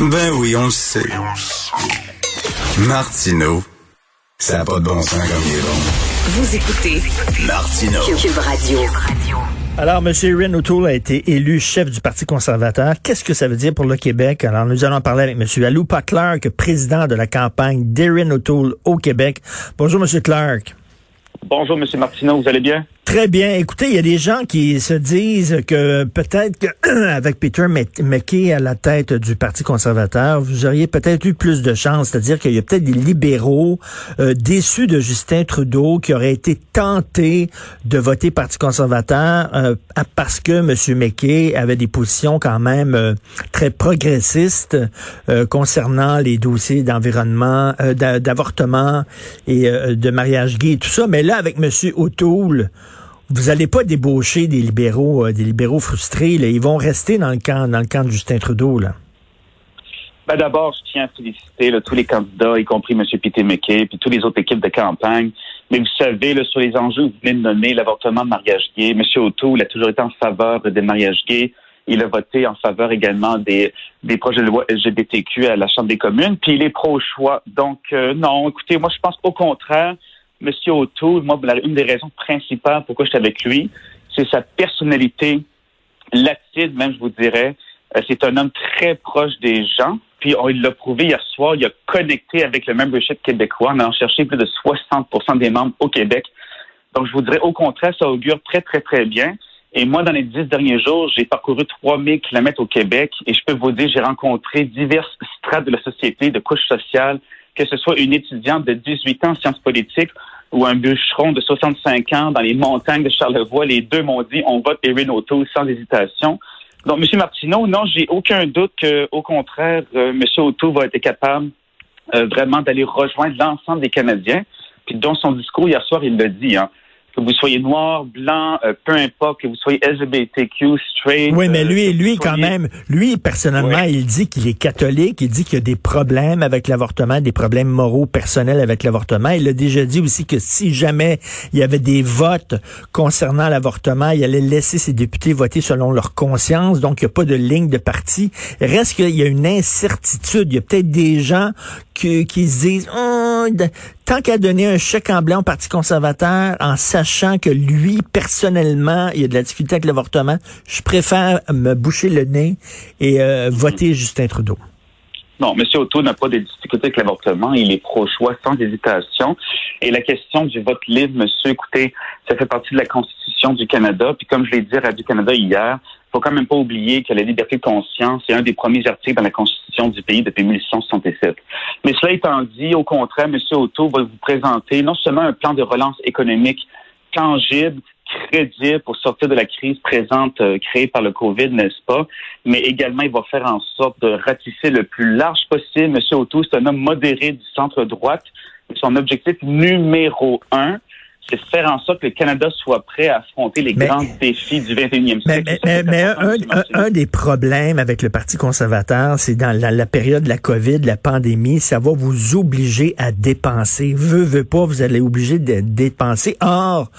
Ben oui, on le sait. Martineau, ça n'a pas de bon sens comme il est bon. Vous écoutez Martineau. Cube Radio. Alors, M. Erin O'Toole a été élu chef du Parti conservateur. Qu'est-ce que ça veut dire pour le Québec? Alors, nous allons parler avec M. Alou Clark, président de la campagne d'Erin O'Toole au Québec. Bonjour, M. Clark. Bonjour, M. Martineau, vous allez bien? Très bien. Écoutez, il y a des gens qui se disent que peut-être qu'avec Peter McKay à la tête du Parti conservateur, vous auriez peut-être eu plus de chance. C'est-à-dire qu'il y a peut-être des libéraux euh, déçus de Justin Trudeau qui auraient été tentés de voter Parti conservateur euh, parce que M. McKay avait des positions quand même euh, très progressistes concernant les dossiers d'environnement, d'avortement et de mariage gay et tout ça. Mais là, avec M. O'Toole, vous n'allez pas débaucher des libéraux, euh, des libéraux frustrés. Là. Ils vont rester dans le camp, dans le camp de Justin Trudeau. Là. Ben D'abord, je tiens à féliciter tous les candidats, y compris M. Peter McKay, puis toutes les autres équipes de campagne. Mais vous savez, sur les enjeux, vous venez de nommer l'avortement de mariage gay. M. O'Toole a toujours été en faveur des mariages gays. Il a voté en faveur également des, des projets de loi LGBTQ à la Chambre des communes. Puis il est pro-choix. Donc, euh, non, écoutez, moi, je pense au contraire, Monsieur O'Toole, moi, une des raisons principales pourquoi je suis avec lui, c'est sa personnalité latide, même, je vous dirais. Euh, c'est un homme très proche des gens. Puis, on, il l'a prouvé hier soir, il a connecté avec le membership québécois en allant cherché plus de 60% des membres au Québec. Donc, je vous dirais, au contraire, ça augure très, très, très bien. Et moi, dans les dix derniers jours, j'ai parcouru 3000 kilomètres au Québec et je peux vous dire, j'ai rencontré diverses strates de la société, de couches sociales, que ce soit une étudiante de 18 ans en sciences politiques ou un bûcheron de 65 ans dans les montagnes de Charlevoix, les deux m'ont dit on vote Erin O'Toole sans hésitation. Donc, M. Martineau, non, j'ai aucun doute qu'au contraire, euh, M. O'Toole va être capable euh, vraiment d'aller rejoindre l'ensemble des Canadiens. Puis dans son discours hier soir, il l'a dit, hein, que vous soyez noir, blanc, euh, peu importe, que vous soyez LGBTQ, straight. Oui, mais lui, euh, lui quand même, lui personnellement, il dit qu'il est catholique, il dit qu'il y a des problèmes avec l'avortement, des problèmes moraux personnels avec l'avortement. Il a déjà dit aussi que si jamais il y avait des votes concernant l'avortement, il allait laisser ses députés voter selon leur conscience, donc il n'y a pas de ligne de parti. Reste qu'il y a une incertitude. Il y a peut-être des gens qui, qui se disent, oh, tant qu'à donner un chèque en blanc au Parti conservateur en sachant que lui, personnellement, il y a de la difficulté avec l'avortement, je préfère me boucher le nez et euh, voter Justin Trudeau. Non, M. Otto n'a pas de difficulté avec l'avortement. Il est pro-choix sans hésitation. Et la question du vote libre, monsieur, écoutez, ça fait partie de la Constitution du Canada. Puis comme je l'ai dit à Radio-Canada hier, faut quand même pas oublier que la liberté de conscience est un des premiers articles dans la Constitution du pays depuis 1867. Mais cela étant dit, au contraire, M. Otto va vous présenter non seulement un plan de relance économique tangible, crédible pour sortir de la crise présente euh, créée par le COVID, n'est-ce pas? Mais également, il va faire en sorte de ratisser le plus large possible. M. Otto, c'est un homme modéré du centre-droite. Son objectif numéro un, c'est faire en sorte que le Canada soit prêt à affronter les grands défis du 21e siècle. Mais, un, des problèmes avec le Parti conservateur, c'est dans la, période de la COVID, la pandémie, ça va vous obliger à dépenser. Veux, veux pas, vous allez obligé de dépenser. Or,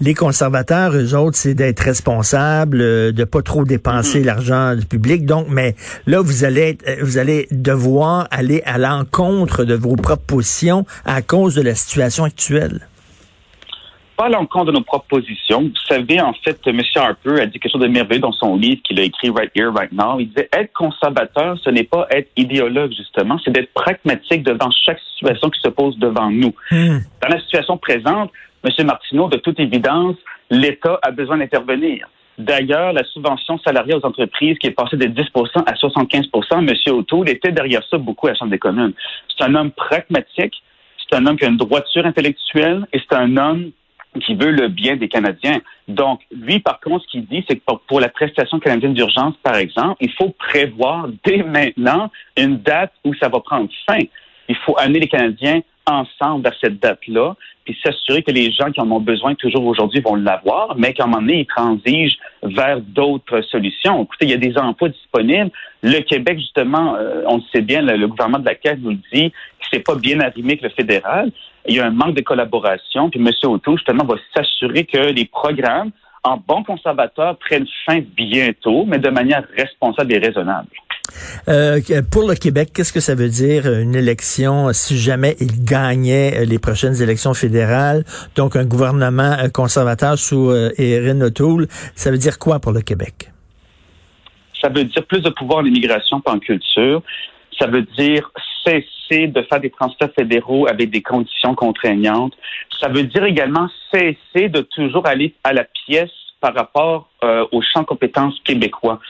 les conservateurs, eux autres, c'est d'être responsables, euh, de pas trop dépenser mm-hmm. l'argent du public. Donc, mais là, vous allez, euh, vous allez devoir aller à l'encontre de vos propositions à cause de la situation actuelle pas à l'encontre de nos propositions. Vous savez, en fait, M. Harper a dit quelque chose de merveilleux dans son livre qu'il a écrit Right Here, Right Now. Il disait être conservateur, ce n'est pas être idéologue, justement, c'est d'être pragmatique devant chaque situation qui se pose devant nous. Hmm. Dans la situation présente, M. Martineau, de toute évidence, l'État a besoin d'intervenir. D'ailleurs, la subvention salariale aux entreprises qui est passée de 10% à 75% M. O'Toole était derrière ça beaucoup à la Chambre des communes. C'est un homme pragmatique, c'est un homme qui a une droiture intellectuelle et c'est un homme qui veut le bien des Canadiens. Donc, lui, par contre, ce qu'il dit, c'est que pour, la prestation canadienne d'urgence, par exemple, il faut prévoir dès maintenant une date où ça va prendre fin. Il faut amener les Canadiens ensemble vers cette date-là, puis s'assurer que les gens qui en ont besoin toujours aujourd'hui vont l'avoir, mais qu'à un moment donné, ils transigent vers d'autres solutions. Écoutez, il y a des emplois disponibles. Le Québec, justement, euh, on le sait bien, le, gouvernement de la Caisse nous le dit, c'est pas bien arrimé que le fédéral. Il y a un manque de collaboration, puis M. Auto, justement, va s'assurer que les programmes en bon conservateur prennent fin bientôt, mais de manière responsable et raisonnable. Euh, pour le Québec, qu'est-ce que ça veut dire une élection si jamais il gagnait les prochaines élections fédérales? Donc un gouvernement conservateur sous Erin O'Toole, ça veut dire quoi pour le Québec? Ça veut dire plus de pouvoir en immigration par en culture. Ça veut dire cesser de faire des transferts fédéraux avec des conditions contraignantes. Ça veut dire également cesser de toujours aller à la pièce par rapport euh, au champ de compétences québécois.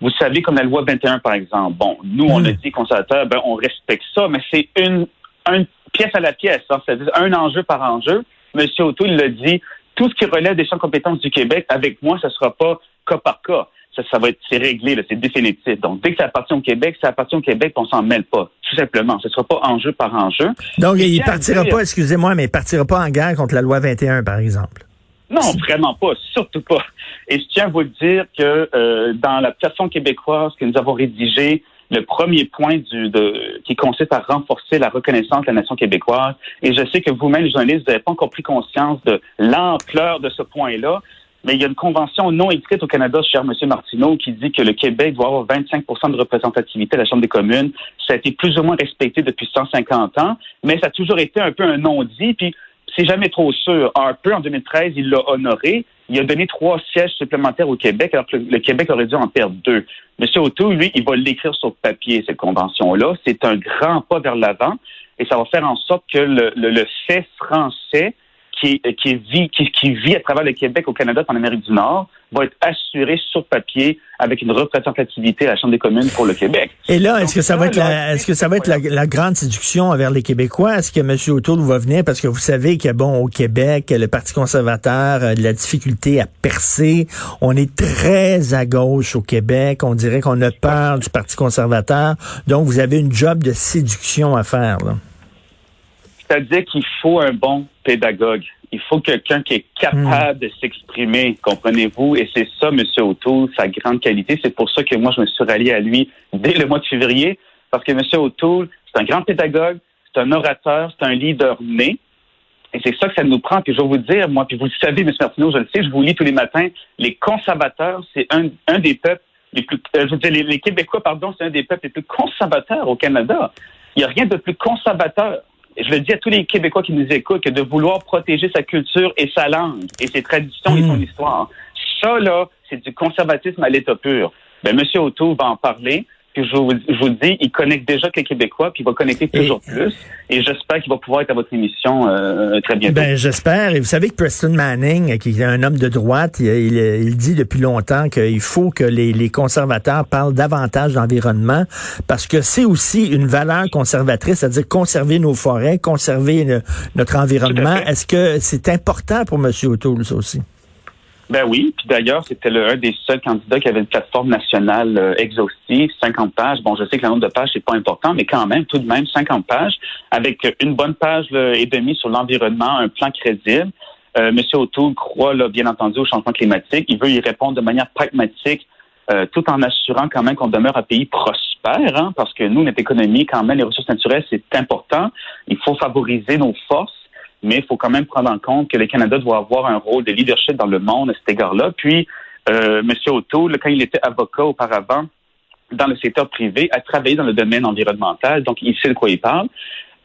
Vous savez, comme la loi 21, par exemple. Bon, nous, on a hmm. dit conservateur, ben, on respecte ça, mais c'est une, une pièce à la pièce, hein, c'est-à-dire un enjeu par enjeu. Monsieur Auto, il l'a dit, tout ce qui relève des champs de compétences du Québec, avec moi, ce ne sera pas cas par cas ça, ça va être, c'est réglé, c'est définitif. Donc, dès que ça appartient au Québec, ça appartient au Québec, on s'en mêle pas. Tout simplement. Ce ne sera pas enjeu par enjeu. Donc, il ne partira pas, excusez-moi, mais il partira pas en guerre contre la loi 21, par exemple. Non, vraiment pas, surtout pas. Et je tiens à vous dire que euh, dans la plateforme québécoise que nous avons rédigée, le premier point du, de, qui consiste à renforcer la reconnaissance de la nation québécoise. Et je sais que vous-même, les journalistes, vous n'avez pas encore pris conscience de l'ampleur de ce point-là. Mais il y a une convention non écrite au Canada, cher M. Martineau, qui dit que le Québec doit avoir 25% de représentativité à la Chambre des communes. Ça a été plus ou moins respecté depuis 150 ans, mais ça a toujours été un peu un non-dit. Puis c'est jamais trop sûr. Un peu en 2013, il l'a honoré. Il a donné trois sièges supplémentaires au Québec, alors que le Québec aurait dû en perdre deux. M. O'Toole, lui, il va l'écrire sur papier, cette convention-là. C'est un grand pas vers l'avant et ça va faire en sorte que le, le fait français qui, qui, vit, qui, vit à travers le Québec, au Canada, en Amérique du Nord, va être assuré sur papier avec une représentativité à la Chambre des communes pour le Québec. Et là, est-ce que ça va être la, est-ce que ça va être la, grande séduction envers les Québécois? Est-ce que M. O'Toole va venir? Parce que vous savez que, bon, au Québec, le Parti conservateur a de la difficulté à percer. On est très à gauche au Québec. On dirait qu'on a peur du Parti conservateur. Donc, vous avez une job de séduction à faire, là. C'est-à-dire qu'il faut un bon pédagogue. Il faut quelqu'un qui est capable de s'exprimer, comprenez-vous? Et c'est ça, M. O'Toole, sa grande qualité. C'est pour ça que moi, je me suis rallié à lui dès le mois de février, parce que M. O'Toole, c'est un grand pédagogue, c'est un orateur, c'est un leader né. Et c'est ça que ça nous prend. Puis je vais vous dire, moi, puis vous le savez, M. Martineau, je le sais, je vous lis tous les matins, les conservateurs, c'est un, un des peuples les plus, euh, je veux dire, les, les Québécois, pardon, c'est un des peuples les plus conservateurs au Canada. Il n'y a rien de plus conservateur je le dis à tous les Québécois qui nous écoutent, que de vouloir protéger sa culture et sa langue et ses traditions et son hmm. histoire, ça, là, c'est du conservatisme à l'état pur. Ben, M. Auto va en parler. Puis je vous, je vous dis, il connecte déjà que les Québécois, puis il va connecter toujours plus. Et j'espère qu'il va pouvoir être à votre émission euh, très bientôt. Ben j'espère. Et vous savez que Preston Manning, qui est un homme de droite, il, il, dit depuis longtemps qu'il faut que les, les conservateurs parlent davantage d'environnement, parce que c'est aussi une valeur conservatrice, c'est-à-dire conserver nos forêts, conserver notre environnement. Est-ce que c'est important pour M. O'Toole, ça aussi? Ben oui, puis d'ailleurs, c'était un des seuls candidats qui avait une plateforme nationale euh, exhaustive, 50 pages. Bon, je sais que le nombre de pages, c'est pas important, mais quand même, tout de même, 50 pages, avec une bonne page et demie sur l'environnement, un plan crédible. Euh, Monsieur O'Toole croit, là, bien entendu, au changement climatique. Il veut y répondre de manière pragmatique, euh, tout en assurant quand même qu'on demeure un pays prospère, hein, parce que nous, notre économie, quand même, les ressources naturelles, c'est important. Il faut favoriser nos forces mais il faut quand même prendre en compte que le Canada doit avoir un rôle de leadership dans le monde à cet égard-là. Puis, euh, M. O'Toole, quand il était avocat auparavant dans le secteur privé, a travaillé dans le domaine environnemental, donc il sait de quoi il parle.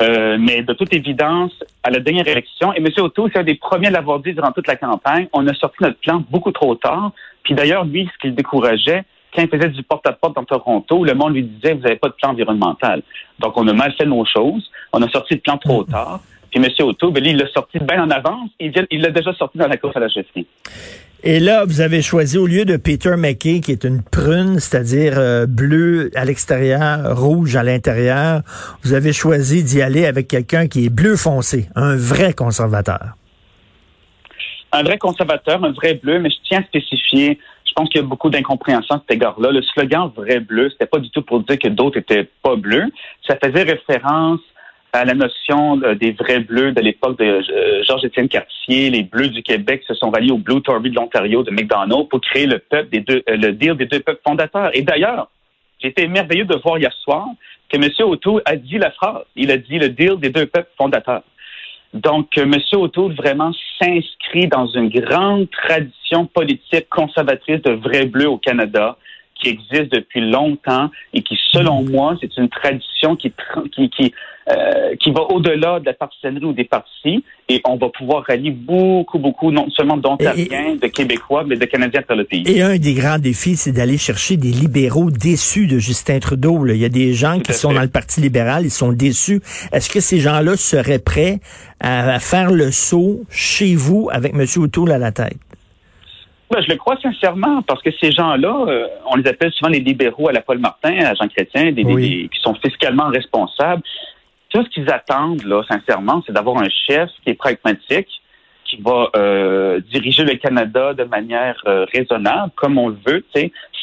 Euh, mais de toute évidence, à la dernière élection, et M. O'Toole, c'est un des premiers à l'avoir dit durant toute la campagne, on a sorti notre plan beaucoup trop tard. Puis d'ailleurs, lui, ce qu'il décourageait, quand il faisait du porte-à-porte dans Toronto, le monde lui disait, vous n'avez pas de plan environnemental. Donc, on a mal fait nos choses. On a sorti le plan trop tard. Puis M. Auto, ben, il l'a sorti bien en avance. Il l'a déjà sorti dans la course à la chefferie. Et là, vous avez choisi, au lieu de Peter McKay, qui est une prune, c'est-à-dire euh, bleu à l'extérieur, rouge à l'intérieur, vous avez choisi d'y aller avec quelqu'un qui est bleu foncé, un vrai conservateur. Un vrai conservateur, un vrai bleu, mais je tiens à spécifier, je pense qu'il y a beaucoup d'incompréhension à cet égard-là. Le slogan vrai bleu, c'était pas du tout pour dire que d'autres étaient pas bleus. Ça faisait référence à la notion des vrais bleus de l'époque de euh, Georges-Étienne Cartier. Les bleus du Québec se sont valés au Blue Tory de l'Ontario de McDonald pour créer le peuple des deux, euh, le deal des deux peuples fondateurs. Et d'ailleurs, j'ai été merveilleux de voir hier soir que M. O'Toole a dit la phrase. Il a dit le deal des deux peuples fondateurs. Donc, euh, M. O'Toole vraiment s'inscrit dans une grande tradition politique conservatrice de vrais bleus au Canada. qui existe depuis longtemps et qui, selon moi, c'est une tradition qui, qui, qui, euh, qui va au-delà de la partisanerie ou des partis et on va pouvoir rallier beaucoup, beaucoup, non seulement d'Ontariens, de Québécois, mais de Canadiens vers le pays. Et un des grands défis, c'est d'aller chercher des libéraux déçus de Justin Trudeau. Il y a des gens qui sont dans le Parti libéral, ils sont déçus. Est-ce que ces gens-là seraient prêts à faire le saut chez vous avec M. O'Toole à la tête? Ben, je le crois sincèrement, parce que ces gens-là, euh, on les appelle souvent les libéraux à la Paul Martin, à Jean Chrétien, des, qui sont fiscalement responsables. Tout ce qu'ils attendent, là, sincèrement, c'est d'avoir un chef qui est pragmatique, qui va euh, diriger le Canada de manière euh, raisonnable, comme on le veut,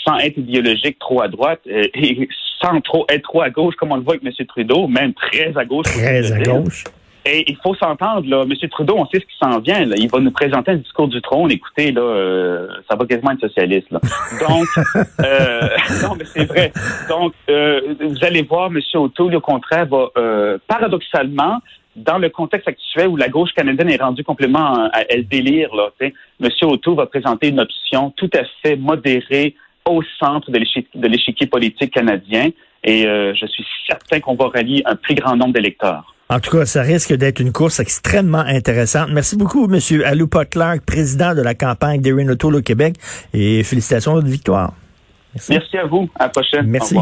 sans être idéologique trop à droite et sans trop être trop à gauche, comme on le voit avec M. Trudeau, même très à gauche. Très à gauche. Et il faut s'entendre, là. M. Trudeau, on sait ce qui s'en vient. Là. Il va nous présenter un discours du trône. Écoutez, là, euh, ça va quasiment être socialiste. Là. Donc, euh, non, mais c'est vrai. Donc, euh, vous allez voir, M. O'Toole, au contraire, va euh, paradoxalement, dans le contexte actuel où la gauche canadienne est rendue complètement à, elle délire, là, M. O'Toole va présenter une option tout à fait modérée au centre de l'échiquier politique canadien. Et je suis certain qu'on va rallier un plus grand nombre d'électeurs. En tout cas, ça risque d'être une course extrêmement intéressante. Merci beaucoup, M. Alou Clark, président de la campagne d'Erin O'Toole au Québec, et félicitations de votre victoire. Merci. Merci à vous. À la prochaine. Merci.